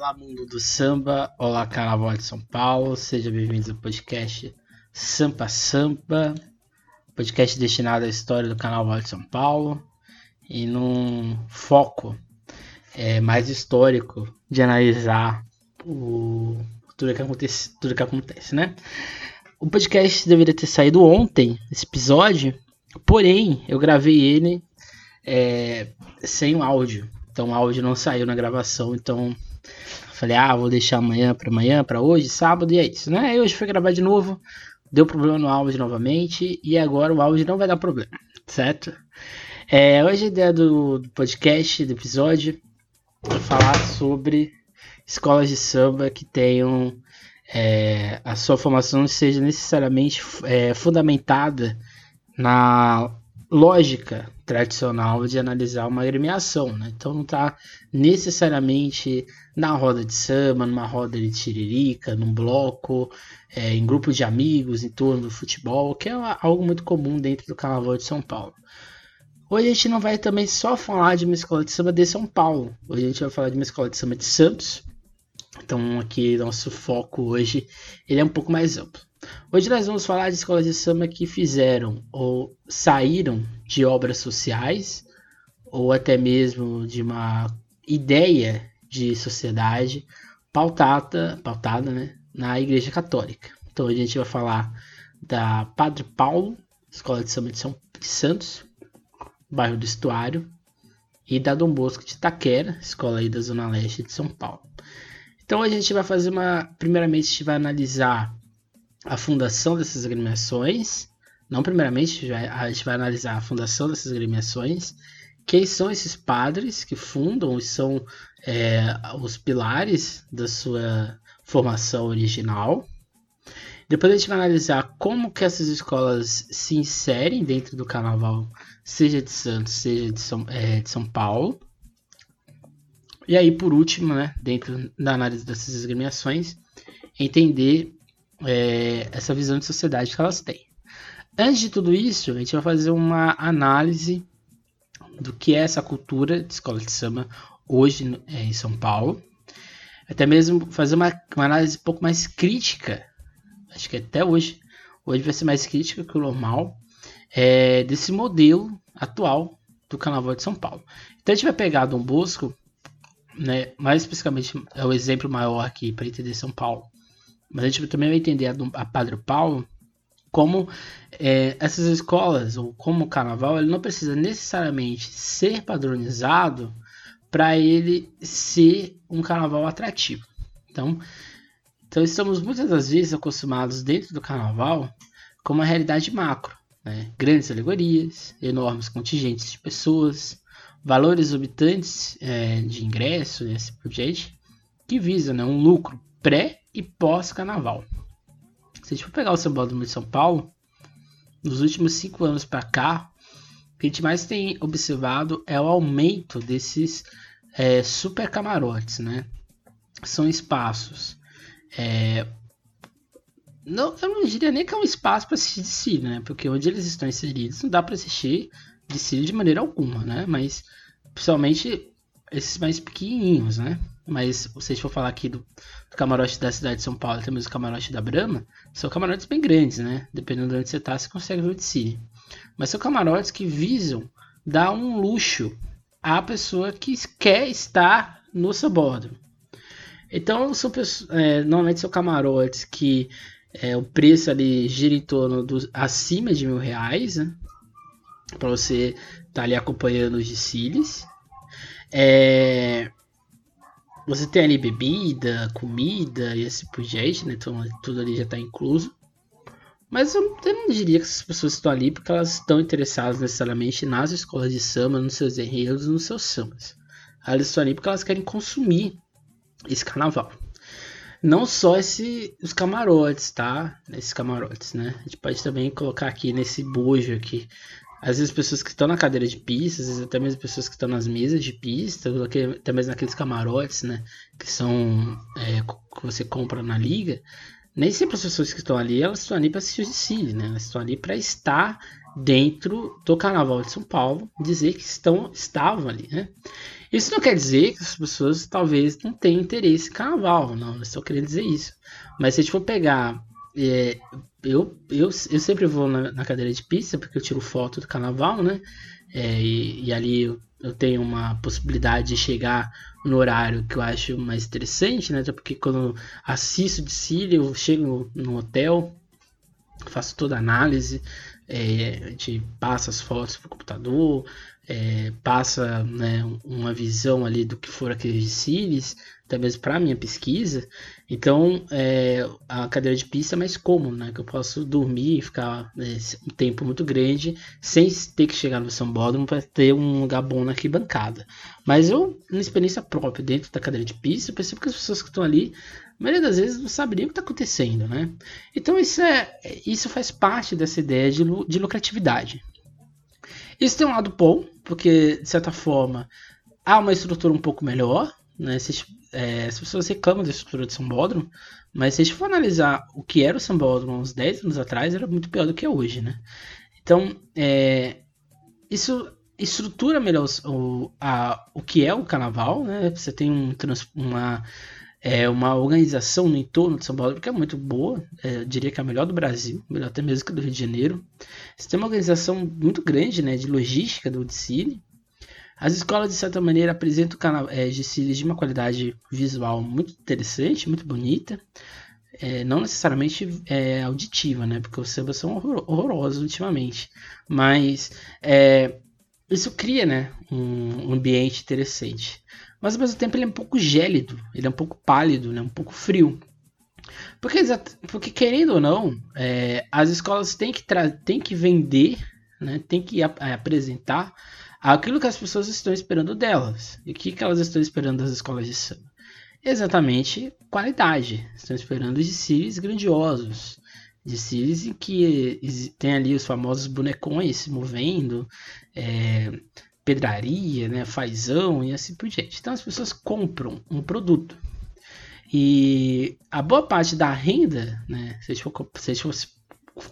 Olá, mundo do samba. Olá, Carnaval de São Paulo. Seja bem-vindo ao podcast Sampa Sampa, podcast destinado à história do Carnaval de São Paulo e num foco é, mais histórico de analisar o, tudo, que acontece, tudo que acontece, né? O podcast deveria ter saído ontem, esse episódio, porém eu gravei ele é, sem o áudio. Então o áudio não saiu na gravação, então falei, ah, vou deixar amanhã para amanhã, para hoje, sábado, e é isso, né? Aí hoje foi gravar de novo, deu problema no áudio novamente, e agora o áudio não vai dar problema, certo? É, hoje a ideia do, do podcast, do episódio, é falar sobre escolas de samba que tenham é, a sua formação seja necessariamente é, fundamentada na lógica tradicional de analisar uma agremiação, né? Então não está necessariamente na roda de samba, numa roda de tiririca, num bloco, é, em grupo de amigos, em torno do futebol, que é algo muito comum dentro do Carnaval de São Paulo. Hoje a gente não vai também só falar de uma escola de samba de São Paulo. Hoje a gente vai falar de uma escola de samba de Santos. Então aqui nosso foco hoje ele é um pouco mais amplo. Hoje nós vamos falar de escolas de samba que fizeram ou saíram de obras sociais ou até mesmo de uma ideia de sociedade pautada, pautada né, na Igreja Católica. Então hoje a gente vai falar da Padre Paulo, Escola de Samba de, São, de Santos, bairro do Estuário, e da Dom Bosco de Itaquera, escola aí da Zona Leste de São Paulo. Então a gente vai fazer uma. Primeiramente, a gente vai analisar a fundação dessas agremiações. Não, primeiramente, a gente vai analisar a fundação dessas agremiações. Quem são esses padres que fundam e são é, os pilares da sua formação original. Depois a gente vai analisar como que essas escolas se inserem dentro do carnaval, seja de Santos, seja de São, é, de São Paulo. E aí, por último, né, dentro da análise dessas agremiações, entender é, essa visão de sociedade que elas têm. Antes de tudo isso, a gente vai fazer uma análise do que é essa cultura de escola de samba hoje é, em São Paulo. Até mesmo fazer uma, uma, análise um pouco mais crítica, acho que até hoje, hoje vai ser mais crítica que o normal, é, desse modelo atual do Carnaval de São Paulo. Então a gente vai pegar Dom Bosco, né, mais especificamente é o exemplo maior aqui para entender São Paulo, mas a gente também vai entender a, a Padre Paulo como é, essas escolas, ou como o carnaval, ele não precisa necessariamente ser padronizado para ele ser um carnaval atrativo. Então, então, estamos muitas das vezes acostumados dentro do carnaval com uma realidade macro. Né? Grandes alegorias, enormes contingentes de pessoas, valores exorbitantes é, de ingresso e assim por que visam né, um lucro pré e pós-carnaval. Se a gente for pegar o Sambódromo de São Paulo, nos últimos cinco anos para cá, o que a gente mais tem observado é o aumento desses é, super camarotes, né? São espaços. É, não, eu não diria nem que é um espaço para assistir desfile, né? Porque onde eles estão inseridos não dá para assistir desfile de maneira alguma, né? Mas principalmente esses mais pequenininhos, né? Mas se vocês for falar aqui do, do, camarote da cidade de São Paulo, temos o camarote da Brahma, são camarotes bem grandes, né? Dependendo de onde você tá, você consegue ver o de cine. Mas são camarotes que visam dar um luxo à pessoa que quer estar no seu bordo. Então, são é, normalmente são camarotes que é, o preço ali gira em torno dos acima de mil reais, né? Para você estar tá ali acompanhando os desfiles. É, você tem ali bebida, comida e assim por diante, né? Então tudo ali já está incluso. Mas eu, eu, não diria que essas pessoas estão ali porque elas estão interessadas necessariamente nas escolas de samba, nos seus enredos, nos seus sambas. Elas estão ali porque elas querem consumir esse carnaval. Não só esse, os camarotes, tá? Esses camarotes, né? A gente pode também colocar aqui nesse bojo aqui às vezes pessoas que estão na cadeira de pista, às vezes até mesmo pessoas que estão nas mesas de pista, até mesmo naqueles camarotes, né, que são é, que você compra na liga, nem sempre as pessoas que estão ali, elas estão ali para assistir o desfile, né, elas estão ali para estar dentro do Carnaval de São Paulo, dizer que estão estavam ali, né. Isso não quer dizer que as pessoas talvez não tenham interesse em carnaval, não, não estou querendo dizer isso. Mas se a gente for pegar. É, eu, eu, eu sempre vou na, na, cadeira de pista porque eu tiro foto do carnaval, né? É, e, e, ali eu, eu, tenho uma possibilidade de chegar no horário que eu acho mais interessante, né? Até porque quando assisto de Cília, eu chego no hotel, faço toda a análise, é, a gente passa as fotos para o computador, é, passa né, uma visão ali do que for aqueles desfiles, até mesmo para minha pesquisa. Então, é, a cadeira de pista é mais cômodo, né? Que eu posso dormir e ficar né, um tempo muito grande sem ter que chegar no sambódromo para ter um lugar bom na arquibancada. Mas eu, na experiência própria dentro da cadeira de pista, eu percebo que as pessoas que estão ali, a maioria das vezes não sabem nem o que está acontecendo, né? Então, isso, é, isso faz parte dessa ideia de, de lucratividade. Isso tem um lado bom, porque de certa forma há uma estrutura um pouco melhor, né? Se, é, pessoas reclamam da estrutura de Sambódromo, mas se a gente for analisar o que era o Sambódromo uns 10 anos atrás, era muito pior do que é hoje, né? Então, é, isso estrutura melhor o, a, o que é o carnaval, né? Você tem um, uma, é, uma organização no entorno de São Paulo que é muito boa, é, eu diria que é a melhor do Brasil, melhor até mesmo que do Rio de Janeiro. Você tem uma organização muito grande né, de logística do Udicile. As escolas, de certa maneira, apresentam é, desfiles de uma qualidade visual muito interessante, muito bonita. É, não necessariamente é, auditiva, né? Porque os sambas são horror horrorosos ultimamente. Mas é, isso cria né, um, um ambiente interessante mas ao mesmo tempo ele é um pouco gélido, ele é um pouco pálido, né? um pouco frio. Porque, porque querendo ou não, é, as escolas têm que, têm que vender, né? têm que ap apresentar aquilo que as pessoas estão esperando delas. E o que, que elas estão esperando das escolas de samba? Exatamente qualidade. Estão esperando desfiles grandiosos. Desfiles em que tem ali os famosos bonecões se movendo. É, pedraria, né, fazão e assim por diante. Então as pessoas compram um produto. E a boa parte da renda, né, se a gente, fosse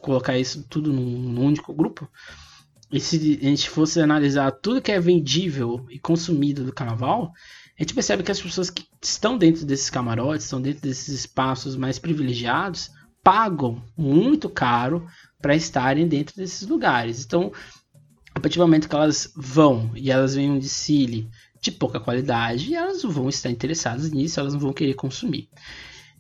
colocar isso tudo num, num único grupo, e se a gente fosse analisar tudo que é vendível e consumido do carnaval, a gente percebe que as pessoas que estão dentro desses camarotes, estão dentro desses espaços mais privilegiados, pagam muito caro para estarem dentro desses lugares. Então, a partir do momento que elas vão e elas vêm um desfile de pouca qualidade, elas vão estar interessadas nisso, elas não vão querer consumir.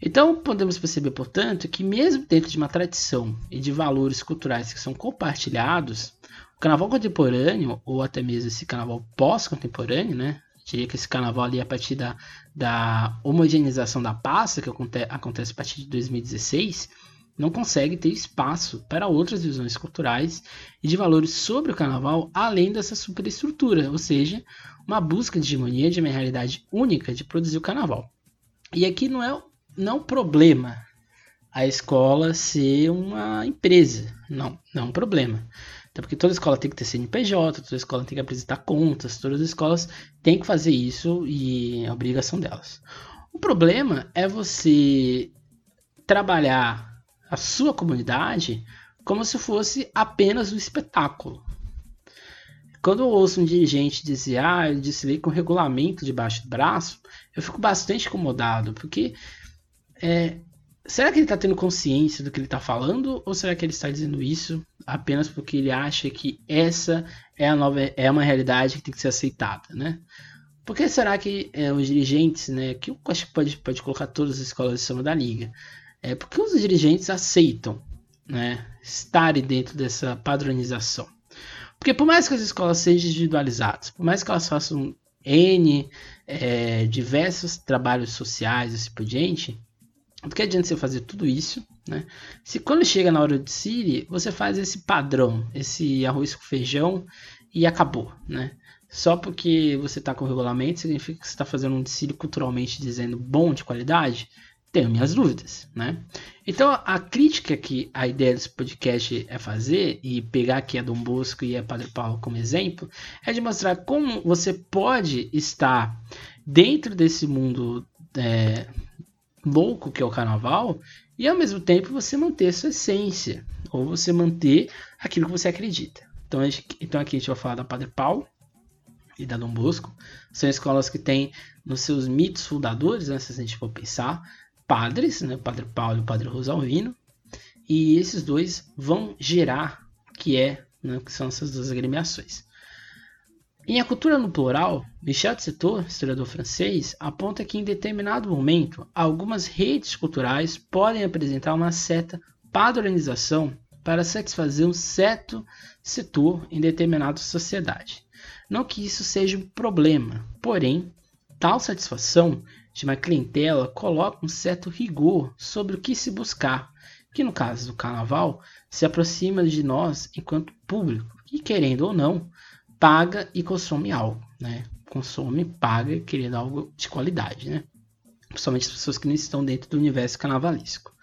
Então, podemos perceber, portanto, que mesmo dentro de uma tradição e de valores culturais que são compartilhados, o carnaval contemporâneo, ou até mesmo esse carnaval pós-contemporâneo, né? Eu diria que esse carnaval ali, a partir da, da homogeneização da pasta, que acontece a partir de 2016, não consegue ter espaço para outras visões culturais e de valores sobre o carnaval além dessa superestrutura, ou seja, uma busca de hegemonia de uma realidade única de produzir o carnaval. E aqui não é não problema a escola ser uma empresa, não, não é um problema. Até porque toda escola tem que ter CNPJ, toda escola tem que apresentar contas, todas as escolas têm que fazer isso e é obrigação delas. O problema é você trabalhar a sua comunidade como se fosse apenas um espetáculo. Quando eu ouço um dirigente dizer, ah, eu desfilei com regulamento debaixo do braço, eu fico bastante incomodado, porque é, será que ele está tendo consciência do que ele está falando, ou será que ele está dizendo isso apenas porque ele acha que essa é a nova é uma realidade que tem que ser aceitada, né? Por que será que é, os dirigentes, né, que eu acho que pode, pode colocar todas as escolas de samba da liga, é porque os dirigentes aceitam né, estarem dentro dessa padronização. Porque por mais que as escolas sejam individualizadas, por mais que elas façam N é, diversos trabalhos sociais assim por diante, do que adianta você fazer tudo isso, né? Se quando chega na hora de Siri, você faz esse padrão, esse arroz com feijão e acabou, né? Só porque você está com o regulamento significa que você está fazendo um desfile culturalmente dizendo bom de qualidade? Tenho minhas dúvidas, né? Então a crítica que a ideia desse podcast é fazer e pegar aqui a Dom Bosco e a Padre Paulo como exemplo é de mostrar como você pode estar dentro desse mundo é, louco que é o Carnaval e ao mesmo tempo você manter sua essência ou você manter aquilo que você acredita. Então, então aqui a gente vai falar da Padre Paulo e da Dom Bosco. São escolas que têm nos seus mitos fundadores, né, se a gente for pensar, padres, né, o Padre Paulo e o Padre Rosalvino. E esses dois vão gerar que é, né, que são essas duas agremiações. Em A Cultura no Plural, Michel de Certeau, historiador francês, aponta que em determinado momento algumas redes culturais podem apresentar uma certa padronização para satisfazer um certo setor em determinada sociedade. Não que isso seja um problema, porém, tal satisfação uma clientela coloca um certo rigor sobre o que se buscar, que no caso do carnaval se aproxima de nós enquanto público, e querendo ou não, paga e consome algo, né? Consome, paga, querendo algo de qualidade, né? Principalmente as pessoas que não estão dentro do universo carnavalesco.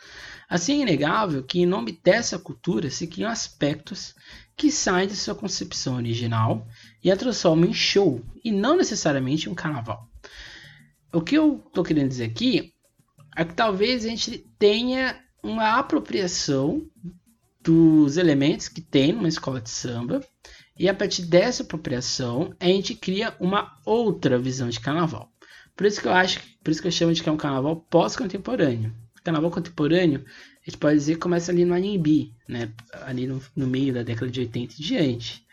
Assim é inegável que, em nome dessa cultura, se criam aspectos que saem de sua concepção original e a transformam em show, e não necessariamente um carnaval. O que eu estou querendo dizer aqui é que talvez a gente tenha uma apropriação dos elementos que tem numa escola de samba e a partir dessa apropriação, a gente cria uma outra visão de carnaval. Por isso que eu acho, por isso que eu chamo de que é um carnaval pós-contemporâneo. Carnaval contemporâneo, a gente pode dizer que começa ali no Anhembi, né? Ali no, no, meio da década de 80 e diante.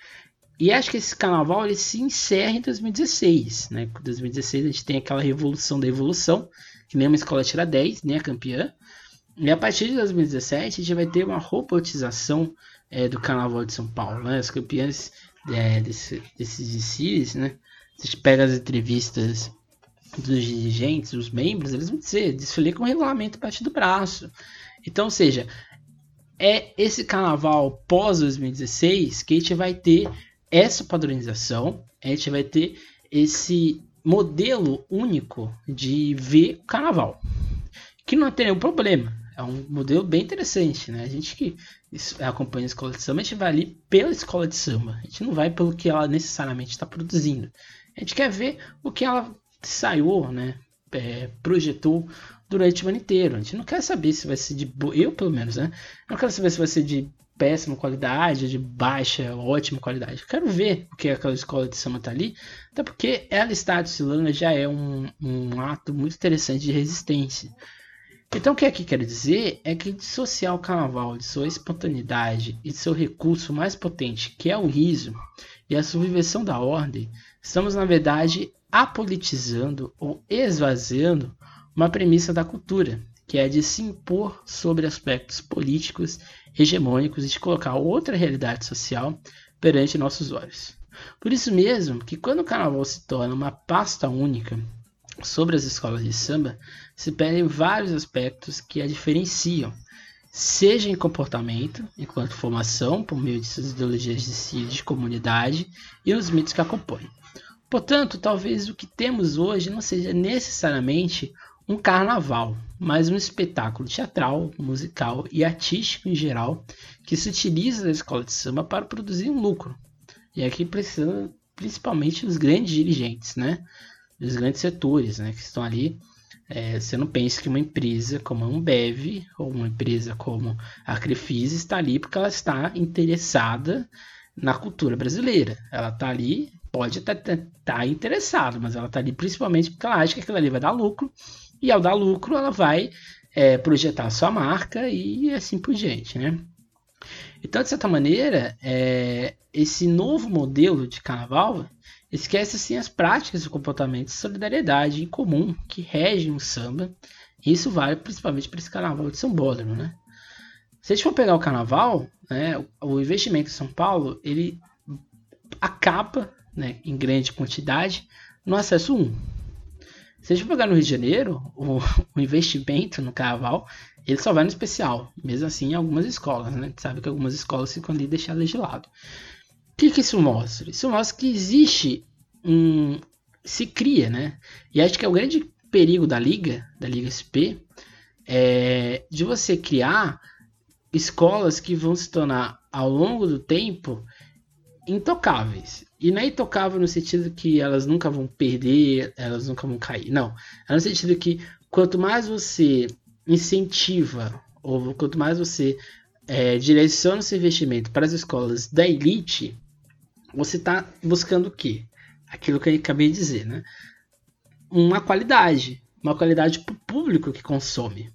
E acho que esse carnaval ele se encerra em 2016, né? Em 2016 a gente tem aquela revolução da evolução, que nem uma escola tira 10, nem a campeã. E a partir de 2017 a gente vai ter uma robotização é, do Carnaval de São Paulo, né? As campeãs é, desse, desses desfiles, né? Gente pega as entrevistas dos dirigentes, dos membros, eles vão dizer, desfilei com regulamento parte do braço. Então, ou seja, é esse carnaval pós 2016 que a gente vai ter essa padronização, a gente vai ter esse modelo único de ver o carnaval. Que não tem nenhum problema é um modelo bem interessante, né? A gente que acompanha a escola de samba, a gente vai ali pela escola de samba. A gente não vai pelo que ela necessariamente está produzindo. A gente quer ver o que ela saiu, né? É, projetou durante o ano inteiro. A gente não quer saber se vai ser de. Eu, pelo menos, né? Não quero saber se vai ser de péssima qualidade, de baixa, ótima qualidade. Quero ver o que aquela escola de samba tá ali, até porque ela estar desfilando já é um, um ato muito interessante de resistência. Então, o que aqui quero dizer é que dissociar o carnaval de sua espontaneidade e de seu recurso mais potente, que é o riso, e a subversão da ordem, estamos, na verdade, apolitizando ou esvaziando uma premissa da cultura, que é de se impor sobre aspectos políticos hegemônicos e de colocar outra realidade social perante nossos olhos. Por isso mesmo que quando o carnaval se torna uma pasta única sobre as escolas de samba, se perdem vários aspectos que a diferenciam, seja em comportamento, enquanto formação, por meio de suas ideologias de si, de comunidade e nos mitos que a compõem. Portanto, talvez o que temos hoje não seja necessariamente um carnaval, mas um espetáculo teatral, musical e artístico em geral que se utiliza da escola de samba para produzir um lucro. E aqui precisa principalmente os grandes dirigentes, né? dos grandes setores né, que estão ali. É, você não pensa que uma empresa como a Ambev ou uma empresa como a Crefisa está ali porque ela está interessada na cultura brasileira. Ela está ali, pode estar tá interessada, mas ela está ali principalmente porque ela acha que aquilo ali vai dar lucro e ao dar lucro ela vai é, projetar a sua marca e assim por diante, né? Então, de certa maneira, é, esse novo modelo de carnaval Esquece assim as práticas e comportamentos de solidariedade em comum que regem o samba. Isso vale principalmente para esse carnaval de São Bódromo, né? Se a gente for pegar o carnaval, né, o investimento em São Paulo, ele acaba, né, em grande quantidade, no acesso 1. Se a gente pegar no Rio de Janeiro, o, o investimento no carnaval, ele só vai no especial. Mesmo assim, em algumas escolas, né? A gente sabe que algumas escolas ficam ali deixadas de lado. O que, que isso mostra? Isso mostra que existe um. se cria, né? E acho que é o grande perigo da Liga, da Liga SP, é de você criar escolas que vão se tornar, ao longo do tempo, intocáveis. E não intocável no sentido que elas nunca vão perder, elas nunca vão cair. Não. É no sentido que quanto mais você incentiva, ou quanto mais você é, direciona esse investimento para as escolas da elite, você está buscando o quê? aquilo que eu acabei de dizer, né? Uma qualidade, uma qualidade para o público que consome.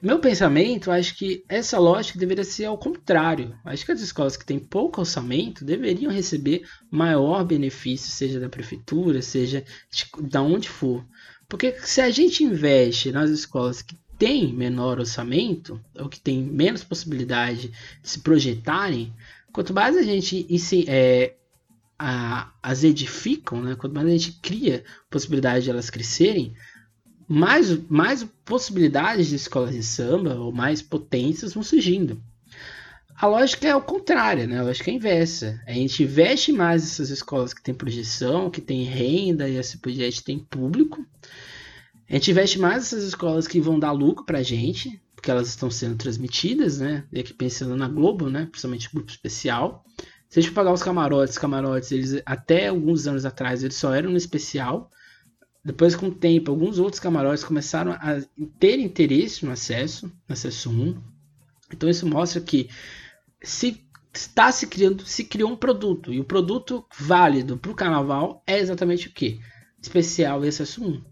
Meu pensamento, acho que essa lógica deveria ser ao contrário. Acho que as escolas que têm pouco orçamento deveriam receber maior benefício, seja da prefeitura, seja de, de onde for. Porque se a gente investe nas escolas que têm menor orçamento, ou que têm menos possibilidade de se projetarem, quanto mais a gente é, a, as edificam, né? quanto mais a gente cria possibilidade de elas crescerem, mais, mais possibilidades de escolas de samba ou mais potências vão surgindo. A lógica é o contrário, né? A lógica é inversa. A gente investe mais nessas escolas que têm projeção, que têm renda e assim por diante, tem público. A gente investe mais nessas escolas que vão dar lucro pra gente, porque elas estão sendo transmitidas, né? E aqui pensando na Globo, né? Principalmente grupo especial. Se a gente pagar os camarotes, camarotes, eles até alguns anos atrás eles só eram no especial. Depois, com o tempo, alguns outros camarotes começaram a ter interesse no acesso, no acesso 1. Então isso mostra que se está se criando, se criou um produto e o produto válido para o carnaval é exatamente o que? Especial e acesso 1.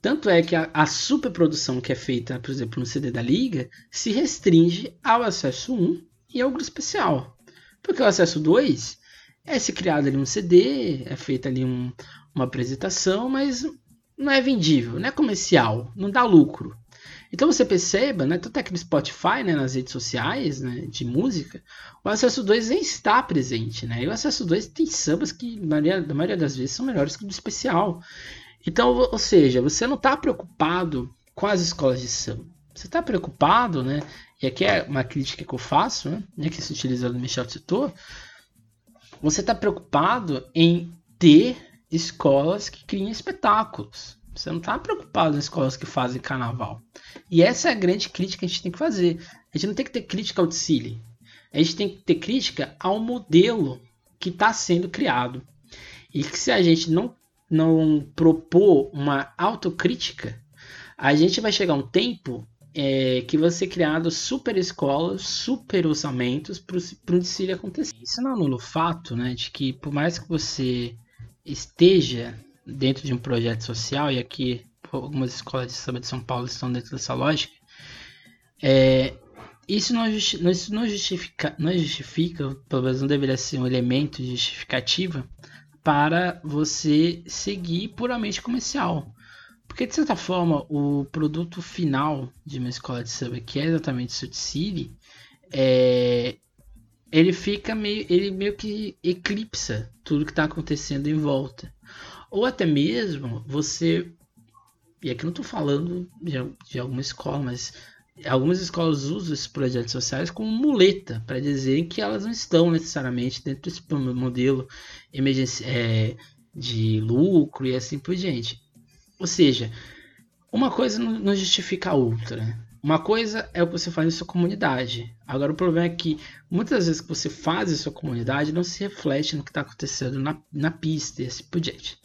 Tanto é que a, a superprodução que é feita, por exemplo, no CD da Liga, se restringe ao acesso 1 e ao grupo especial. Porque o acesso 2 é se criado ali um CD, é feita ali um, uma apresentação, mas não é vendível, não é comercial, não dá lucro. Então você perceba, né, tanto aqui no Spotify, né, nas redes sociais né, de música, o acesso 2 nem está presente. Né? E o acesso 2 tem sambas que, maioria, na maioria das vezes, são melhores que o do especial. Então, ou seja, você não está preocupado com as escolas de samba. Você está preocupado, né? E aqui é uma crítica que eu faço, né? Que se utiliza no Michel Setor. Você está preocupado em ter escolas que criam espetáculos. Você não está preocupado em escolas que fazem carnaval. E essa é a grande crítica que a gente tem que fazer. A gente não tem que ter crítica ao desfile. A gente tem que ter crítica ao modelo que está sendo criado. E que se a gente não, não propor uma autocrítica, a gente vai chegar um tempo é, que vai ser criado super escolas, super orçamentos para o desfile acontecer. Isso não anula o fato né, de que por mais que você esteja dentro de um projeto social, e aqui algumas escolas de samba de São Paulo estão dentro dessa lógica, é, isso, não, isso não, justifica, não justifica, pelo menos não deveria ser um elemento de justificativa para você seguir puramente comercial. Porque, de certa forma, o produto final de uma escola de samba, que é exatamente o City, é, ele fica meio, ele meio que eclipsa tudo que está acontecendo em volta. Ou até mesmo você, e aqui não estou falando de, de alguma escola, mas algumas escolas usam esses projetos sociais como muleta para dizer que elas não estão necessariamente dentro desse modelo emergência, é, de lucro e assim por diante. Ou seja, uma coisa não justifica a outra. Uma coisa é o que você faz em sua comunidade. Agora, o problema é que muitas vezes que você faz em sua comunidade não se reflete no que está acontecendo na, na pista e assim por diante.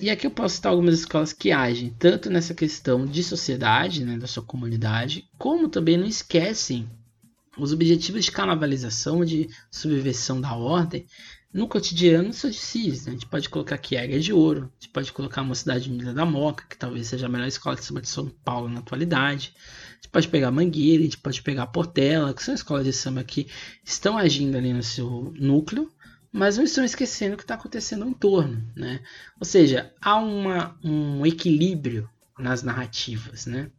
E aqui eu posso citar algumas escolas que agem tanto nessa questão de sociedade, né, da sua comunidade, como também não esquecem os objetivos de carnavalização, de subversão da ordem, no cotidiano são de CIS. Né? A gente pode colocar a Águia de Ouro, a gente pode colocar a Mocidade Unida da Moca, que talvez seja a melhor escola de samba de São Paulo na atualidade. A gente pode pegar Mangueira, a gente pode pegar Portela, que são escolas de samba que estão agindo ali no seu núcleo, mas não estão esquecendo o que está acontecendo no entorno. Né? Ou seja, há uma, um equilíbrio nas narrativas. Né?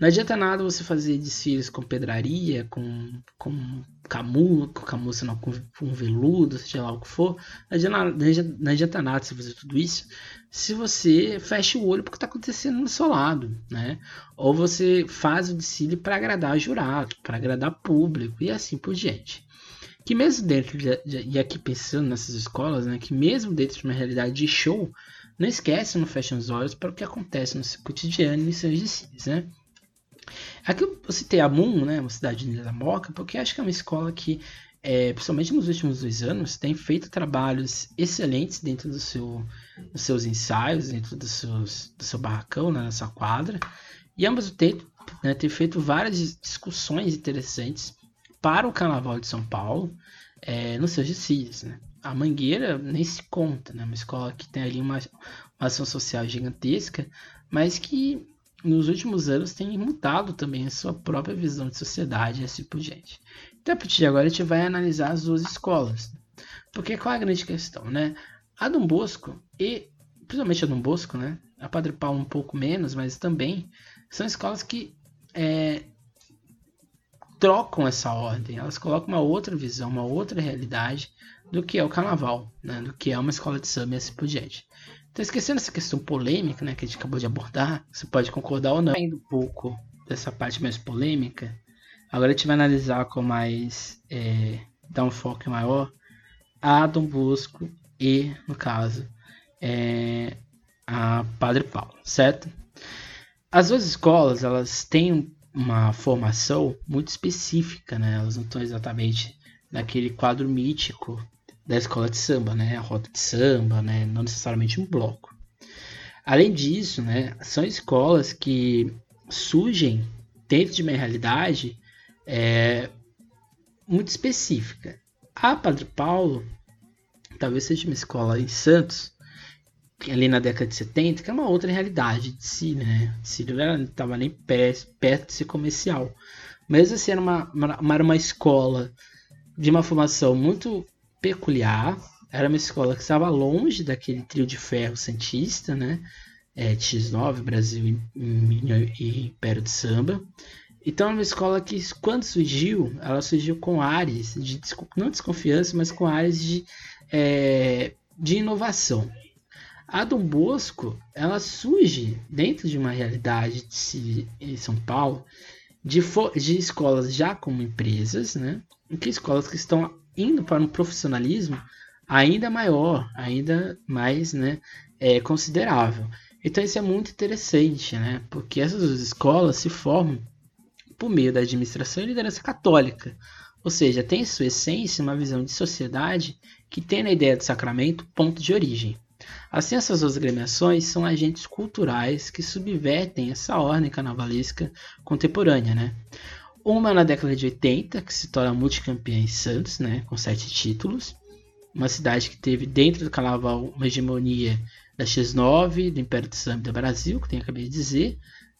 Não adianta nada você fazer desfiles com pedraria, com, com camu, com não, com, com veludo, seja lá o que for. Não adianta, adianta, não adianta nada você fazer tudo isso se você fecha o olho porque está acontecendo no seu lado, né? Ou você faz o desfile para agradar jurado, para agradar público e assim por diante. Que mesmo dentro de, de, e aqui pensando nessas escolas, né, que mesmo dentro de uma realidade de show, não esquece, não fecha os olhos para o que acontece no seu cotidiano e seus desfiles, né? Aqui eu citei a Moon, né, uma cidade de da Moca, porque acho que é uma escola que, é, principalmente nos últimos dois anos, tem feito trabalhos excelentes dentro do seu, dos seus ensaios, dentro dos seus, do seu barracão, né, na sua quadra, e ambos tempo né, feito várias discussões interessantes para o Carnaval de São Paulo, é, nos seus desfiles. Né? a Mangueira nem se conta, né? Uma escola que tem ali uma, uma ação social gigantesca, mas que nos últimos anos tem mudado também a sua própria visão de sociedade e assim por diante. Então, a partir de agora, a gente vai analisar as duas escolas. Porque qual é a grande questão, né? A Dom Bosco e, principalmente a Dom Bosco, né? A Padre Paulo um pouco menos, mas também são escolas que é, trocam essa ordem. Elas colocam uma outra visão, uma outra realidade do que é o carnaval, né? Do que é uma escola de samba e assim por diante. Então, esquecendo essa questão polêmica, né, que a gente acabou de abordar, você pode concordar ou não. Indo um pouco dessa parte mais polêmica, agora a gente vai analisar com mais. É, dar um foco maior a Dom Bosco e, no caso, é, a Padre Paulo, certo? As duas escolas, elas têm uma formação muito específica, né? Elas não estão exatamente naquele quadro mítico da escola de samba, né? A rota de samba, né? Não necessariamente um bloco. Além disso, né? São escolas que surgem dentro de uma realidade é, muito específica. A Padre Paulo talvez seja uma escola em Santos, ali na década de 70, que é uma outra realidade de si, né? Si não estava nem perto de ser comercial. Mas assim, era uma, uma, era uma escola de uma formação muito peculiar. Era uma escola que estava longe daquele trio de ferro cientista, né? É, X9, Brasil e, Império de Samba. Então, é uma escola que, quando surgiu, ela surgiu com áreas de não desconfiança, mas com áreas de, é, de inovação. A Dom Bosco, ela surge dentro de uma realidade de, em São Paulo de, de escolas já como empresas, né? Que escolas que estão indo para um profissionalismo ainda maior, ainda mais né, é, considerável. Então isso é muito interessante, né? Porque essas escolas se formam por meio da administração e liderança católica. Ou seja, tem em sua essência uma visão de sociedade que tem na ideia do sacramento ponto de origem. Assim, essas duas agremiações são agentes culturais que subvertem essa ordem carnavalesca contemporânea. Né? Uma na década de 80, que se torna multicampeã em Santos, né, com sete títulos. Uma cidade que teve dentro do carnaval uma hegemonia da X9, do Império do Samba do Brasil, que tem acabei de dizer,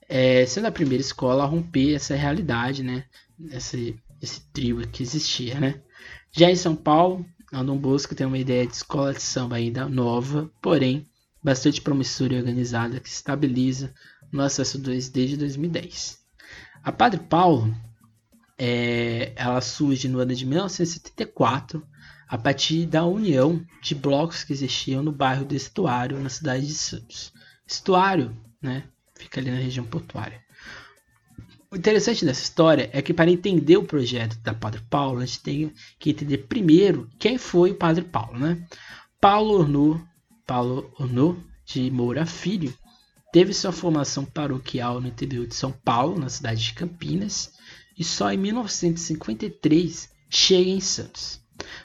é, sendo a primeira escola a romper essa realidade, né, esse, esse trio que existia. Né. Já em São Paulo, a Dom Bosco tem uma ideia de escola de samba ainda nova, porém bastante promissora e organizada, que se estabiliza no acesso 2 desde 2010. A Padre Paulo é, ela surge no ano de 1974 a partir da união de blocos que existiam no bairro do Estuário, na cidade de Santos. Estuário, né, fica ali na região portuária. O interessante dessa história é que para entender o projeto da Padre Paulo, a gente tem que entender primeiro quem foi o Padre Paulo, né? Paulo Ornu, Paulo Ornu de Moura Filho, teve sua formação paroquial no interior de São Paulo, na cidade de Campinas, e só em 1953 chega em Santos,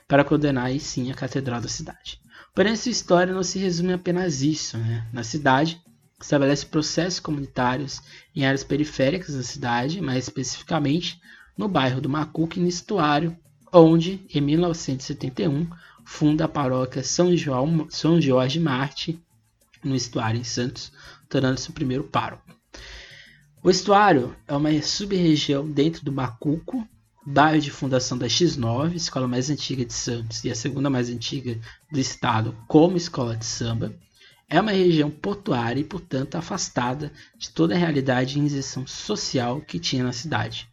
para condenar aí sim a catedral da cidade. Porém, essa história não se resume apenas isso. Né? Na cidade, estabelece processos comunitários em áreas periféricas da cidade, mais especificamente no bairro do Macuque, no Estuário, onde, em 1971, funda a paróquia São, João, São Jorge Marte, no Estuário, em Santos, tornando-se o primeiro pároco. O estuário é uma sub-região dentro do Macuco, bairro de fundação da X9, escola mais antiga de Santos e a segunda mais antiga do estado como escola de samba. É uma região portuária e, portanto, afastada de toda a realidade e inserção social que tinha na cidade.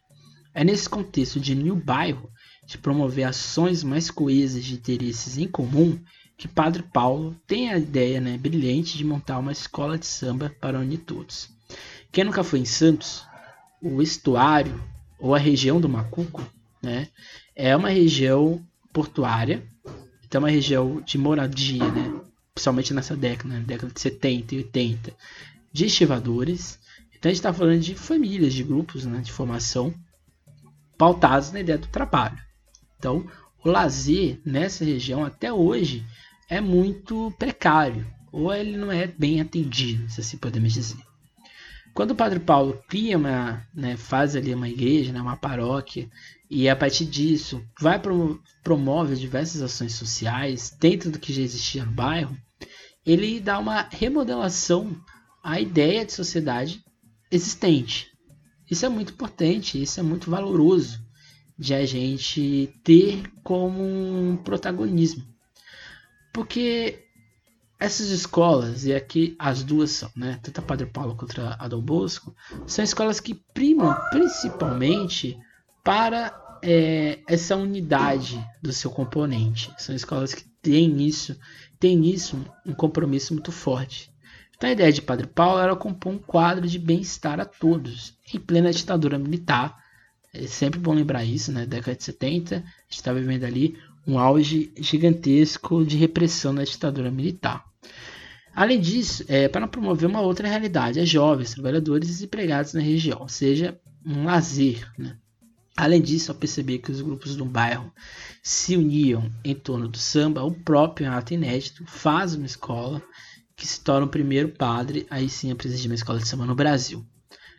É nesse contexto de new bairro, de promover ações mais coesas de interesses em comum, que Padre Paulo tem a ideia né, brilhante de montar uma escola de samba para unir todos. Quem nunca foi em Santos, o estuário ou a região do Macuco, né, é uma região portuária, então é uma região de moradia, né, principalmente nessa década, né, década de 70 e 80, de estivadores. Então a gente está falando de famílias, de grupos né, de formação pautados na ideia do trabalho. Então o lazer nessa região até hoje é muito precário, ou ele não é bem atendido, se assim podemos dizer. Quando o Padre Paulo cria uma, né, faz ali uma igreja, né, uma paróquia, e a partir disso vai pro, promove diversas ações sociais dentro do que já existia no bairro, ele dá uma remodelação à ideia de sociedade existente. Isso é muito importante, isso é muito valoroso de a gente ter como um protagonismo. Porque essas escolas, e aqui as duas são, né? Tanto a Padre Paulo quanto a Dom Bosco, são escolas que primam principalmente para é, essa unidade do seu componente. São escolas que têm isso, têm nisso um compromisso muito forte. Então a ideia de Padre Paulo era compor um quadro de bem-estar a todos, em plena ditadura militar. É sempre bom lembrar isso, né? Década de 70, a gente está vivendo ali um auge gigantesco de repressão na ditadura militar. Além disso, é para promover uma outra realidade, é jovens, trabalhadores e empregados na região, ou seja, um lazer. Né? Além disso, ao perceber que os grupos do bairro se uniam em torno do samba, o próprio ato inédito faz uma escola que se torna o primeiro padre, aí sim a presidir uma escola de samba no Brasil.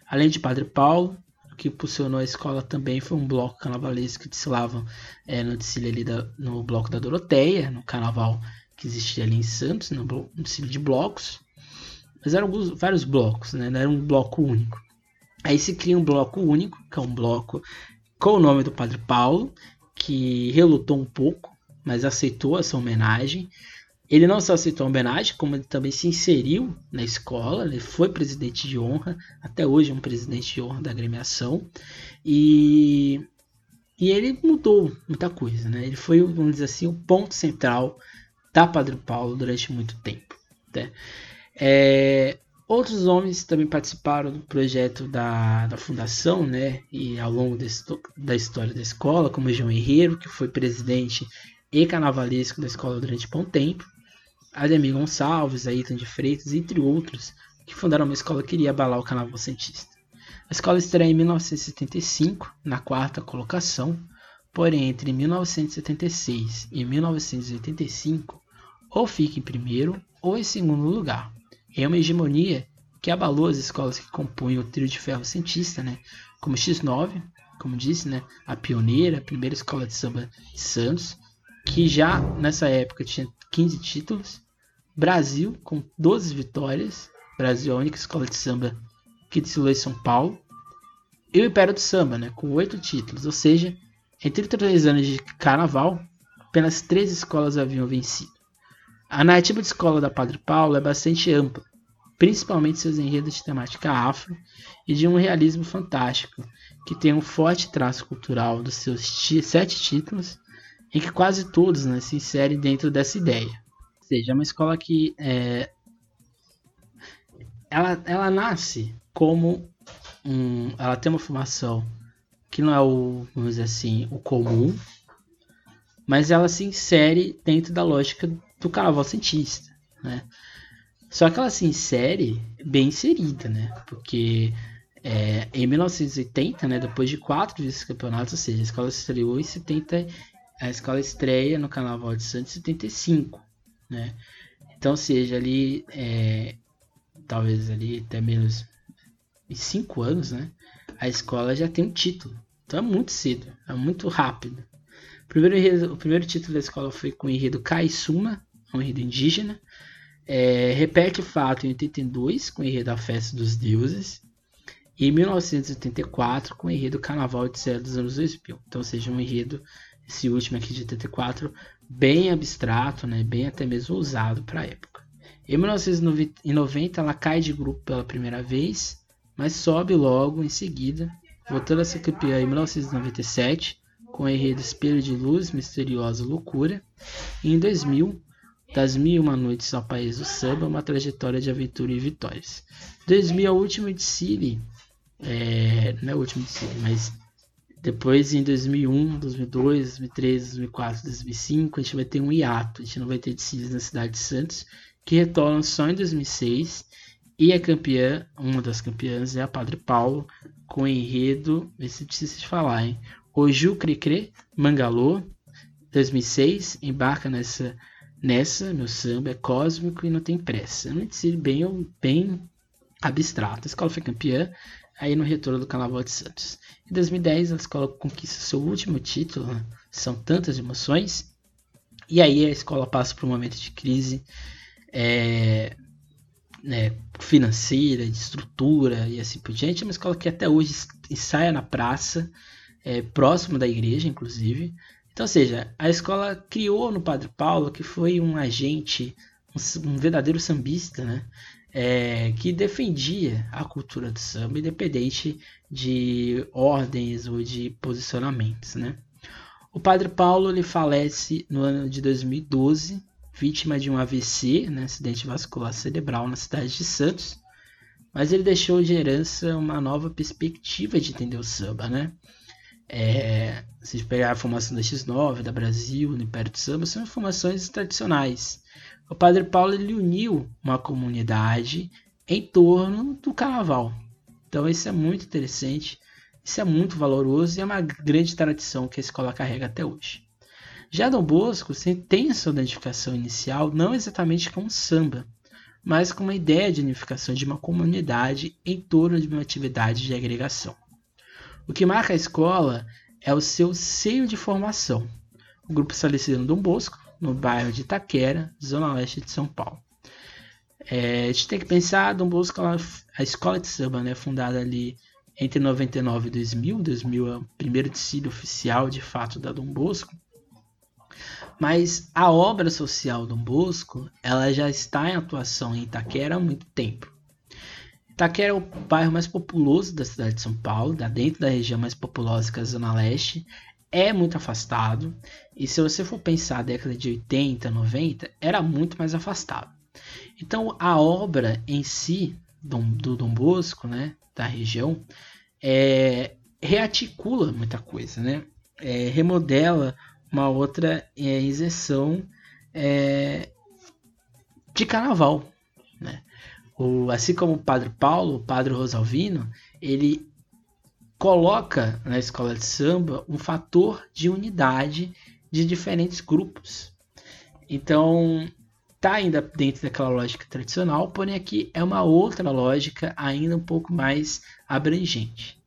Além de Padre Paulo, que impulsionou a escola também foi um bloco carnavalesco que desfilavam é, no desfile ali da, no bloco da Doroteia, no carnaval que existia ali em Santos, no, no desfile de blocos. Mas eram alguns, vários blocos, né? não era um bloco único. Aí se cria um bloco único, que é um bloco com o nome do Padre Paulo, que relutou um pouco, mas aceitou essa homenagem. Ele não só aceitou a homenagem, como ele também se inseriu na escola, ele foi presidente de honra, até hoje é um presidente de honra da agremiação, e, e ele mudou muita coisa, né? Ele foi, vamos dizer assim, o ponto central da Padre Paulo durante muito tempo. Né? É, outros homens também participaram do projeto da, da fundação, né? E ao longo desse, da história da escola, como João Herreiro, que foi presidente e carnavalesco da escola durante bom tempo. Ademir Gonçalves, Ayrton de Freitas, entre outros, que fundaram uma escola que iria abalar o carnaval cientista. A escola estreia em 1975, na quarta colocação, porém entre 1976 e 1985, ou fica em primeiro ou em segundo lugar. É uma hegemonia que abalou as escolas que compõem o trio de ferro cientista, né? como X9, como disse, né? a pioneira, a primeira escola de samba de Santos, que já nessa época tinha 15 títulos. Brasil, com 12 vitórias. Brasil é a única escola de samba que desfilou em São Paulo. E o Império do Samba, né, com 8 títulos. Ou seja, em 33 anos de carnaval, apenas 3 escolas haviam vencido. A narrativa de escola da Padre Paulo é bastante ampla, principalmente seus enredos de temática afro e de um realismo fantástico, que tem um forte traço cultural dos seus sete títulos em que quase todos né, se inserem dentro dessa ideia. Ou seja, é uma escola que é, ela, ela nasce como um, ela tem uma formação que não é o, vamos dizer assim, o comum, mas ela se insere dentro da lógica do carnaval cientista, né? Só que ela se insere bem inserida, né? Porque é, em 1980, né, depois de quatro vice-campeonatos, ou seja, a escola se estreou em 70, a escola estreia no Carnaval de Santos 75, né? Então, seja ali, é, talvez ali até menos de 5 anos, né? A escola já tem um título. Então é muito cedo, é muito rápido. O primeiro, o primeiro título da escola foi com o enredo Kaisuma, um enredo indígena. É, repete o fato em 82, com o enredo A Festa dos Deuses. E em 1984, com o enredo Carnaval de Serra dos anos 2000. Então, seja um enredo esse último aqui de 84, bem abstrato, né, bem até mesmo usado para a época. Em 1990 ela cai de grupo pela primeira vez, mas sobe logo em seguida, voltando a ser campeã em 1997 com o enredo Espelho de Luz, Misteriosa Loucura, e em 2000 das Mil Uma Noites ao País do Samba, uma trajetória de aventura e vitórias. 2000 é o último de Siri, é, não é o último de Siri, mas depois, em 2001, 2002, 2003, 2004, 2005, a gente vai ter um hiato. A gente não vai ter desfiles na cidade de Santos, que retornam só em 2006. E a campeã, uma das campeãs, é a Padre Paulo, com enredo, esse precisa de falar, hein? Oju Cricre, Mangalô, 2006, embarca nessa, nessa, meu samba é cósmico e não tem pressa. É um bem, bem abstrato. A escola foi campeã aí no retorno do Carnaval de Santos. Em 2010, a escola conquista seu último título, né? são tantas emoções, e aí a escola passa por um momento de crise é, né, financeira, de estrutura e assim por diante. É uma escola que até hoje ensaia na praça, é, próximo da igreja, inclusive. Então, ou seja, a escola criou no Padre Paulo, que foi um agente, um, um verdadeiro sambista, né? É, que defendia a cultura do samba, independente de ordens ou de posicionamentos. Né? O Padre Paulo ele falece no ano de 2012, vítima de um AVC, né, acidente vascular cerebral na cidade de Santos, mas ele deixou de herança uma nova perspectiva de entender o samba. Né? É, se pegar a formação da X9, da Brasil, no Império do Samba, são formações tradicionais o Padre Paulo ele uniu uma comunidade em torno do carnaval. Então isso é muito interessante, isso é muito valoroso e é uma grande tradição que a escola carrega até hoje. Já Dom Bosco tem sua identificação inicial não exatamente com o samba, mas com uma ideia de unificação de uma comunidade em torno de uma atividade de agregação. O que marca a escola é o seu seio de formação. O grupo estabelecido no Dom Bosco no bairro de Itaquera, zona leste de São Paulo. É, a gente tem que pensar, Dom Bosco, a escola de samba, né, fundada ali entre 99 e 2000, 2000 é o primeiro desfile oficial de fato da Dom Bosco, mas a obra social Dom Bosco, ela já está em atuação em Itaquera há muito tempo. Itaquera é o bairro mais populoso da cidade de São Paulo, dentro da região mais populosa que é a Zona Leste, é muito afastado. E se você for pensar a década de 80, 90, era muito mais afastado. Então a obra em si do, do Dom Bosco, né, da região, é, rearticula muita coisa, né? É, remodela uma outra é, é, de carnaval. Né? O, assim como o Padre Paulo, o Padre Rosalvino, ele coloca na escola de samba um fator de unidade de diferentes grupos. Então, tá ainda dentro daquela lógica tradicional, porém aqui é uma outra lógica ainda um pouco mais abrangente.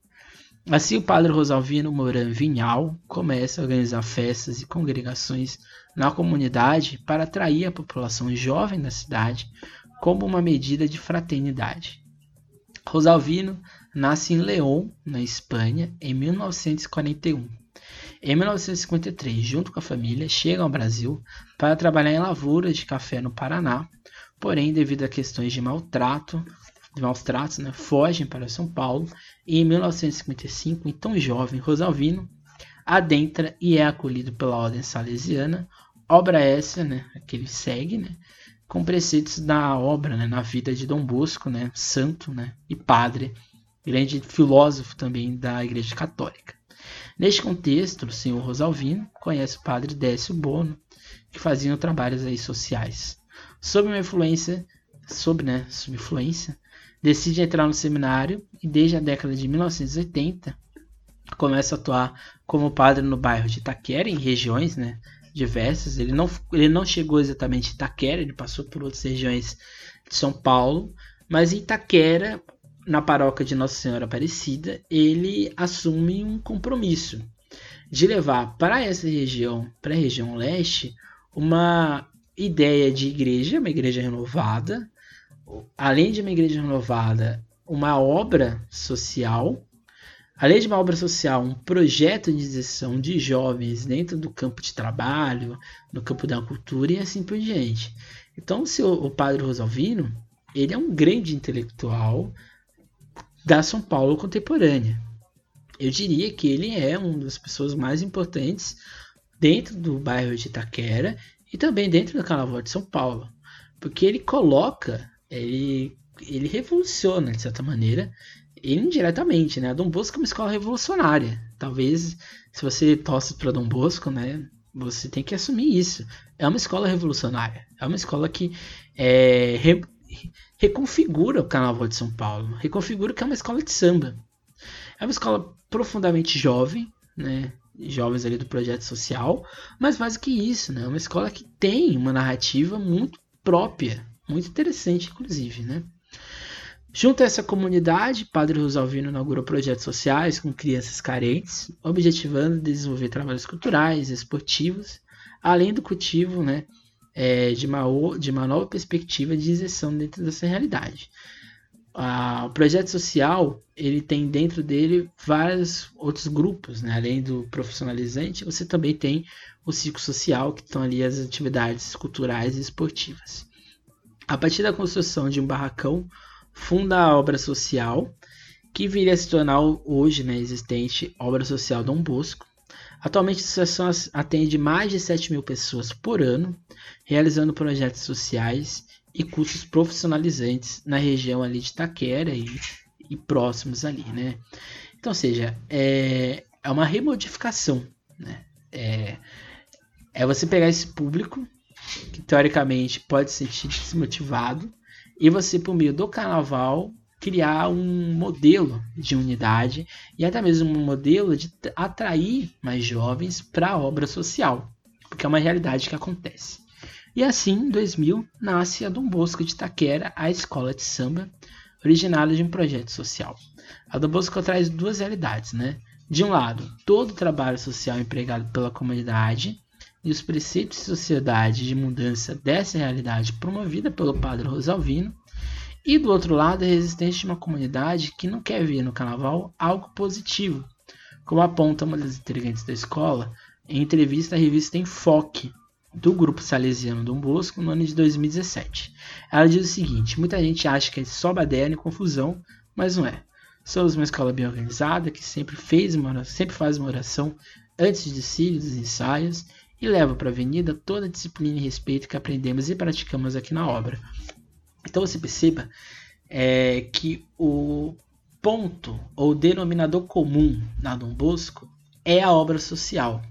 Assim, o padre Rosalvino Moran Vinhal começa a organizar festas e congregações na comunidade para atrair a população jovem da cidade como uma medida de fraternidade. Rosalvino nasce em León, na Espanha, em 1941. Em 1953, junto com a família, chega ao Brasil para trabalhar em lavouras de café no Paraná, porém, devido a questões de maltrato, de maus tratos, né, fogem para São Paulo. E em 1955, então jovem Rosalvino adentra e é acolhido pela Ordem Salesiana, obra essa né, que ele segue, né, com preceitos da obra, né, na vida de Dom Bosco, né, santo né, e padre grande filósofo também da Igreja Católica. Neste contexto, o senhor Rosalvino conhece o padre Décio Bono, que faziam trabalhos aí sociais. Sob uma influência, sob, né, sob influência, decide entrar no seminário e desde a década de 1980 começa a atuar como padre no bairro de Itaquera, em regiões né, diversas. Ele não, ele não chegou exatamente em Itaquera, ele passou por outras regiões de São Paulo, mas em Itaquera na paróquia de Nossa Senhora Aparecida, ele assume um compromisso de levar para essa região, para a região leste, uma ideia de igreja, uma igreja renovada, além de uma igreja renovada, uma obra social, além de uma obra social, um projeto de inserção de jovens dentro do campo de trabalho, no campo da cultura e assim por diante. Então, se o, o padre Rosalvino, ele é um grande intelectual, da São Paulo contemporânea. Eu diria que ele é uma das pessoas mais importantes dentro do bairro de Itaquera e também dentro do Carnaval de São Paulo, porque ele coloca, ele, ele revoluciona de certa maneira, indiretamente, né? A Dom Bosco é uma escola revolucionária. Talvez se você torce para Dom Bosco, né, você tem que assumir isso. É uma escola revolucionária. É uma escola que é, reconfigura o Carnaval de São Paulo, reconfigura que é uma escola de samba. É uma escola profundamente jovem, né? jovens ali do projeto social, mas mais do que isso, né? É uma escola que tem uma narrativa muito própria, muito interessante, inclusive, né? Junto a essa comunidade, Padre Rosalvino inaugurou projetos sociais com crianças carentes, objetivando desenvolver trabalhos culturais, esportivos, além do cultivo né, é, de, uma, de uma nova perspectiva de inserção dentro dessa realidade. Ah, o projeto social ele tem dentro dele vários outros grupos, né? além do profissionalizante, você também tem o ciclo social, que estão ali as atividades culturais e esportivas. A partir da construção de um barracão, funda a obra social, que viria a se tornar hoje né, existente obra social Dom Bosco. Atualmente a associação atende mais de 7 mil pessoas por ano, realizando projetos sociais e cursos profissionalizantes na região ali de Taquera e, e próximos ali, né? Então, ou seja, é, é uma remodificação, né? É, é você pegar esse público que teoricamente pode se sentir desmotivado e você, por meio do carnaval, criar um modelo de unidade e até mesmo um modelo de atrair mais jovens para a obra social, porque é uma realidade que acontece. E assim, em 2000, nasce a Dom Bosco de Taquera, a escola de samba, originada de um projeto social. A Dom Bosco traz duas realidades, né? De um lado, todo o trabalho social empregado pela comunidade e os preceitos de sociedade de mudança dessa realidade promovida pelo padre Rosalvino, e do outro lado a resistência de uma comunidade que não quer ver no carnaval algo positivo, como aponta uma das integrantes da escola em entrevista à revista Enfoque, do grupo salesiano Dom Bosco no ano de 2017. Ela diz o seguinte: muita gente acha que é só baderna e confusão, mas não é. Somos uma escola bem organizada que sempre, fez uma, sempre faz uma oração antes de desfiles e ensaios e leva para a avenida toda a disciplina e respeito que aprendemos e praticamos aqui na obra. Então você perceba é, que o ponto ou denominador comum na Dom Bosco é a obra social.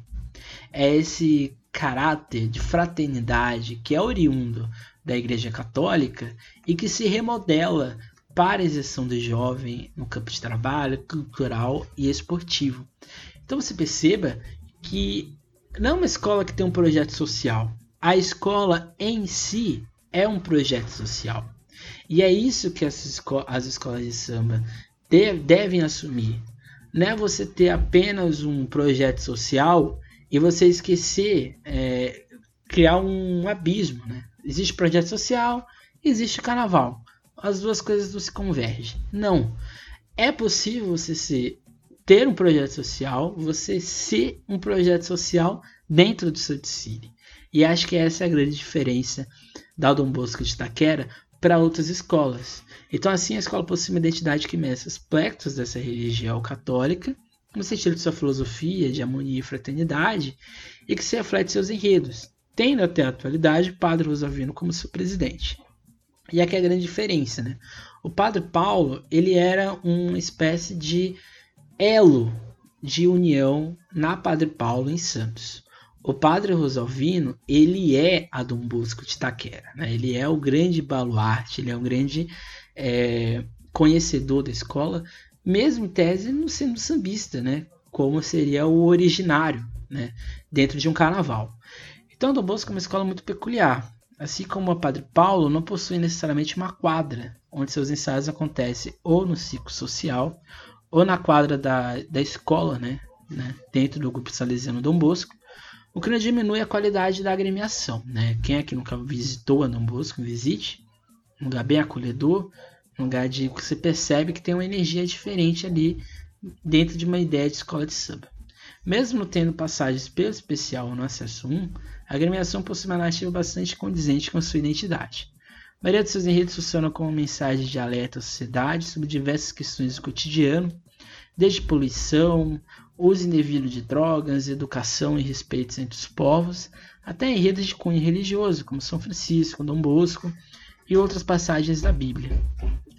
É esse caráter de fraternidade que é oriundo da Igreja Católica e que se remodela para a exerção do jovem no campo de trabalho, cultural e esportivo. Então você perceba que não é uma escola que tem um projeto social. A escola em si é um projeto social. E é isso que as, esco as escolas de samba de devem assumir. Não é você ter apenas um projeto social e você esquecer, é, criar um abismo. Né? Existe projeto social, existe carnaval. As duas coisas não se convergem. Não. É possível você ser ter um projeto social, você ser um projeto social dentro do seu desfile. E acho que essa é a grande diferença da Dom Bosco de Taquera para outras escolas. Então, assim, a escola possui uma identidade que mescla aspectos dessa religião católica, no sentido de sua filosofia de harmonia e fraternidade, e que se reflete seus enredos, tendo até a atualidade o Padre Rosalvino como seu presidente. E aqui é a grande diferença, né? O Padre Paulo, ele era uma espécie de elo de união na Padre Paulo em Santos. O Padre Rosalvino, ele é a Dom Bosco de Taquera, né? ele é o grande baluarte, ele é o grande é, conhecedor da escola, mesmo em tese não sendo sambista, né? como seria o originário né? dentro de um carnaval. Então, Dom Bosco é uma escola muito peculiar. Assim como a Padre Paulo, não possui necessariamente uma quadra, onde seus ensaios acontecem ou no ciclo social ou na quadra da, da escola, né, né, dentro do grupo salesiano Dom Bosco, o que não diminui a qualidade da agremiação. Né? Quem aqui nunca visitou a Dom Bosco, visite. Um lugar bem acolhedor, um lugar de que você percebe que tem uma energia diferente ali dentro de uma ideia de escola de samba. Mesmo tendo passagens pelo especial no acesso 1, a agremiação possui uma narrativa bastante condizente com sua identidade. A maioria de seus enredos funciona como mensagem de alerta à sociedade sobre diversas questões do cotidiano, desde poluição, uso indevido de drogas, educação e respeito entre os povos, até enredos de cunho religioso, como São Francisco, Dom Bosco e outras passagens da Bíblia.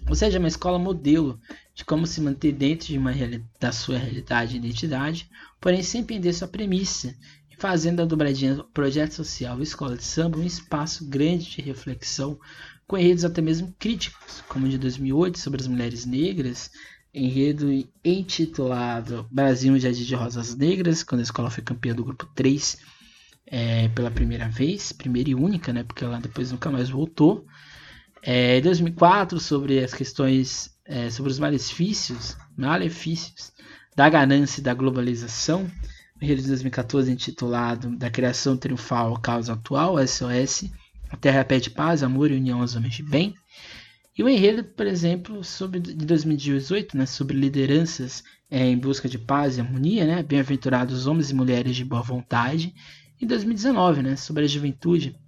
Ou seja, é uma escola modelo de como se manter dentro de uma da sua realidade e identidade, porém sem perder sua premissa, e fazendo a dobradinha projeto social e escola de samba um espaço grande de reflexão, com enredos até mesmo críticos, como o de 2008 sobre as mulheres negras, enredo intitulado Brasil um Jardim de Rosas Negras, quando a escola foi campeã do grupo 3 é, pela primeira vez, primeira e única, né, porque ela depois nunca mais voltou. É, em 2004, sobre as questões, é, sobre os malefícios, malefícios da ganância e da globalização, enredo de 2014 intitulado Da Criação Triunfal ao Caos Atual, SOS, A Terra pede paz, amor e união aos homens de bem. E o enredo, por exemplo, sobre, de 2018, né, sobre lideranças é, em busca de paz e harmonia, né, bem-aventurados homens e mulheres de boa vontade. E 2019, né, sobre a juventude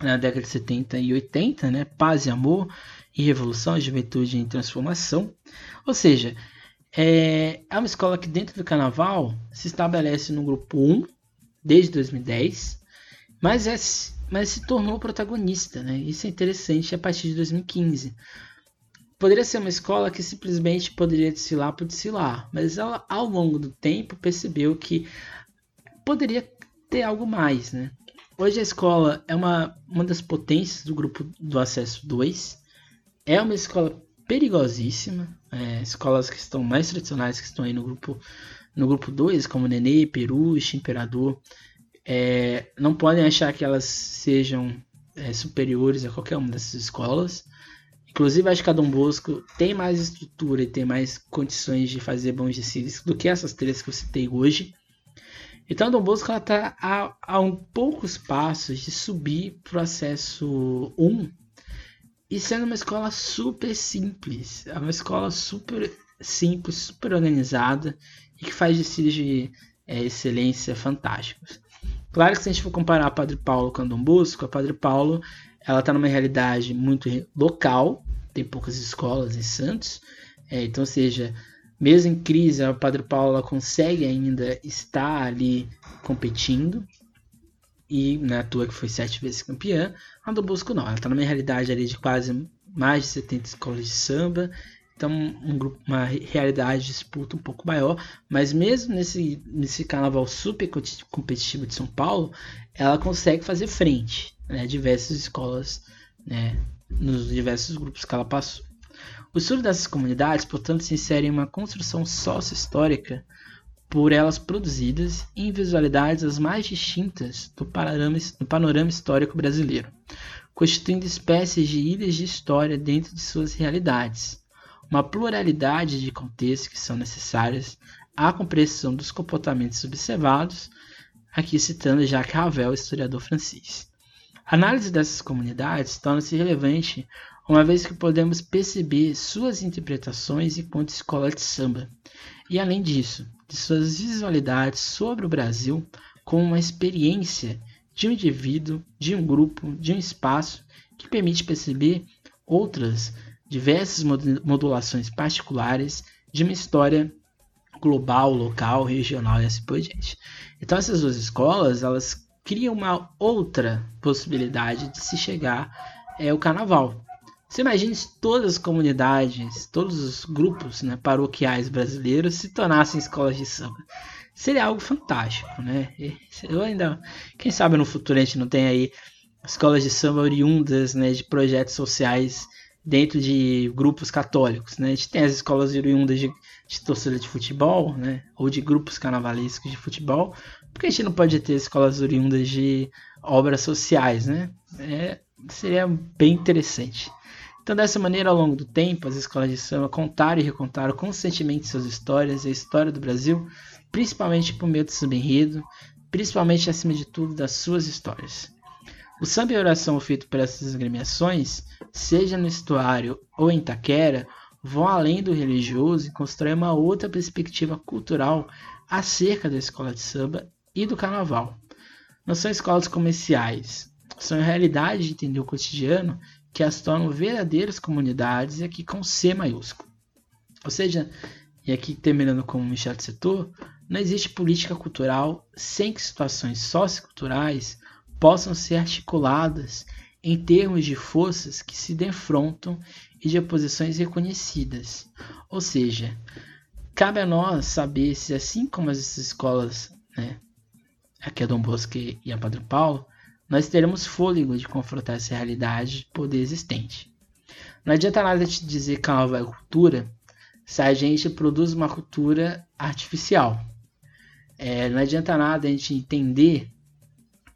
na década de 70 e 80, né, paz e amor e revolução, juventude em transformação. Ou seja, é, é uma escola que dentro do carnaval se estabelece no grupo 1 desde 2010, mas, é, mas se tornou protagonista. Né? Isso é interessante a partir de 2015. Poderia ser uma escola que simplesmente poderia desfilar por desfilar, mas ela ao longo do tempo percebeu que poderia ter algo mais. Né? Hoje a escola é uma, uma das potências do grupo do acesso 2. É uma escola perigosíssima. É, escolas que estão mais tradicionais que estão aí no grupo no grupo 2, como Nenê, Peruche, Imperador, é, não podem achar que elas sejam é, superiores a qualquer uma dessas escolas. Inclusive, acho que a Dom Bosco tem mais estrutura e tem mais condições de fazer bons desfiles do que essas três que eu citei hoje. Então, a Dom Bosco está a, a um poucos passos de subir para o acesso 1 e sendo uma escola super simples, é uma escola super simples, super organizada e que faz desfiles de é, excelência fantásticos. Claro que se a gente for comparar a Padre Paulo com a Dom Bosco, a Padre Paulo ela está numa realidade muito local, tem poucas escolas em Santos, é, então, seja, mesmo em crise, a Padre Paulo consegue ainda estar ali competindo, e não é que foi sete vezes campeã. A do Bosco não, ela está numa realidade ali de quase mais de 70 escolas de samba, então um grupo, uma realidade de disputa um pouco maior, mas mesmo nesse, nesse carnaval super competitivo de São Paulo, ela consegue fazer frente, né, diversas escolas, né, nos diversos grupos que ela passou. O estudo dessas comunidades, portanto, se insere em uma construção sócio-histórica por elas produzidas em visualidades as mais distintas do panorama, do panorama histórico brasileiro, constituindo espécies de ilhas de história dentro de suas realidades, uma pluralidade de contextos que são necessárias à compreensão dos comportamentos observados, aqui citando Jacques Ravel, historiador francês. A análise dessas comunidades torna-se relevante uma vez que podemos perceber suas interpretações enquanto escola de samba, e além disso, de suas visualidades sobre o Brasil como uma experiência de um indivíduo, de um grupo, de um espaço que permite perceber outras diversas modulações particulares de uma história global, local, regional e assim por diante. Então essas duas escolas, elas criam uma outra possibilidade de se chegar é o carnaval. Você imagina se todas as comunidades, todos os grupos né, paroquiais brasileiros se tornassem escolas de samba. Seria algo fantástico, né? Eu ainda, quem sabe no futuro a gente não tem aí escolas de samba oriundas né, de projetos sociais dentro de grupos católicos, né? A gente tem as escolas oriundas de, de torcida de futebol, né? Ou de grupos carnavalescos de futebol, porque a gente não pode ter escolas oriundas de obras sociais, né? É, seria bem interessante. Então, dessa maneira, ao longo do tempo, as escolas de samba contaram e recontaram constantemente suas histórias e a história do Brasil, principalmente por meio do samba enredo, principalmente acima de tudo das suas histórias. O samba e oração feito por essas agremiações, seja no estuário ou em Itaquera, vão além do religioso e constroem uma outra perspectiva cultural acerca da escola de samba e do carnaval. Não são escolas comerciais, são a realidade de entender o cotidiano que as tornam verdadeiras comunidades e aqui com C maiúsculo. Ou seja, e aqui terminando com o Michel de Setor, não existe política cultural sem que situações socioculturais possam ser articuladas em termos de forças que se defrontam e de oposições reconhecidas. Ou seja, cabe a nós saber se, assim como essas escolas, né, aqui a Dom Bosco e a Padre Paulo, nós teremos fôlego de confrontar essa realidade de poder existente. Não adianta nada te dizer que a nova é cultura se a gente produz uma cultura artificial. É, não adianta nada a gente entender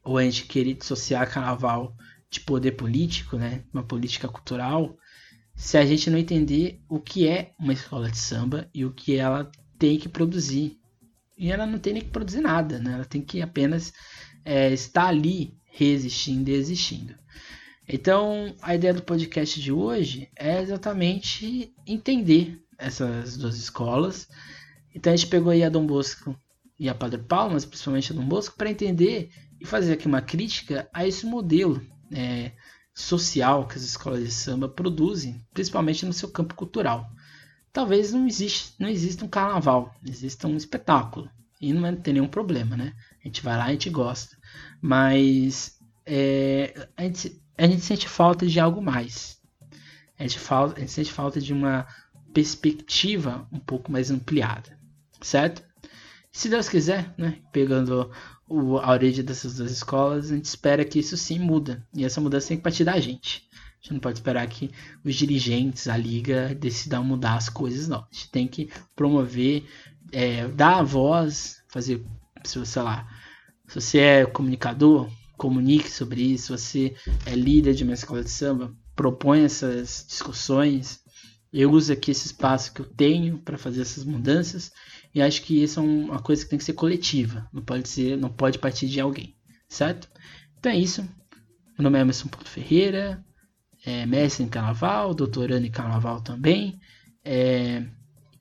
ou a gente querer dissociar carnaval de poder político, né, uma política cultural, se a gente não entender o que é uma escola de samba e o que ela tem que produzir. E ela não tem nem que produzir nada, né? ela tem que apenas é, estar ali resistindo e existindo. Então, a ideia do podcast de hoje é exatamente entender essas duas escolas. Então, a gente pegou aí a Dom Bosco e a Padre Paulo, mas principalmente a Dom Bosco, para entender e fazer aqui uma crítica a esse modelo é, social que as escolas de samba produzem, principalmente no seu campo cultural. Talvez não, não exista um carnaval, exista um espetáculo. E não tem nenhum problema, né? A gente vai lá, a gente gosta. Mas é, a, gente, a gente sente falta de algo mais. A gente, falta, a gente sente falta de uma perspectiva um pouco mais ampliada, certo? Se Deus quiser, né, pegando o, a origem dessas duas escolas, a gente espera que isso sim muda. E essa mudança tem que partir da gente. A gente não pode esperar que os dirigentes, a liga, decidam mudar as coisas, não. A gente tem que promover, é, dar a voz, fazer, sei lá, se você é comunicador, comunique sobre isso. Se você é líder de uma escola de samba, propõe essas discussões. Eu uso aqui esse espaço que eu tenho para fazer essas mudanças e acho que isso é uma coisa que tem que ser coletiva, não pode ser, não pode partir de alguém, certo? Então é isso. Meu nome é Emerson Porto Ferreira, é mestre em carnaval, doutorando em carnaval também. É,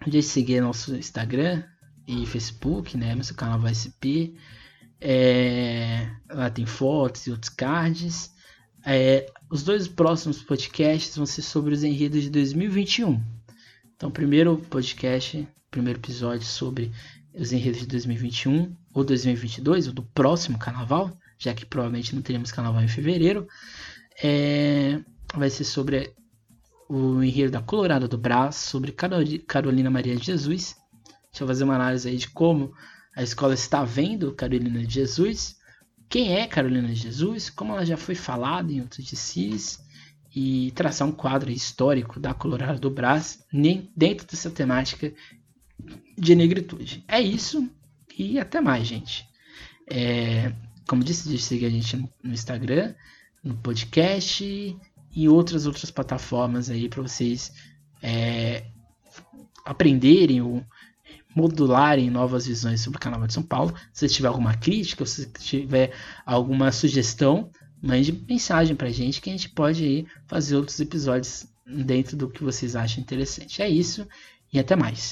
de seguir nosso Instagram e Facebook, né? Emerson Carnaval SP. É, lá tem fotos e outros cards. É, os dois próximos podcasts vão ser sobre os enredos de 2021. Então, primeiro podcast primeiro episódio sobre os enredos de 2021 ou 2022, ou do próximo carnaval, já que provavelmente não teremos carnaval em fevereiro, é, vai ser sobre o enredo da Colorado do Brás, sobre Carolina Maria de Jesus. Deixa eu fazer uma análise aí de como a escola está vendo Carolina de Jesus, quem é Carolina de Jesus, como ela já foi falada em outros DCs, e traçar um quadro histórico da Colorado do Brás dentro dessa temática de negritude. É isso e até mais, gente. É, como disse, de seguir a gente no Instagram, no podcast e outras outras plataformas aí para vocês é, aprenderem ou modularem novas visões sobre o Carnaval de São Paulo. Se tiver alguma crítica, se tiver alguma sugestão, mande mensagem para a gente que a gente pode aí fazer outros episódios dentro do que vocês acham interessante. É isso e até mais.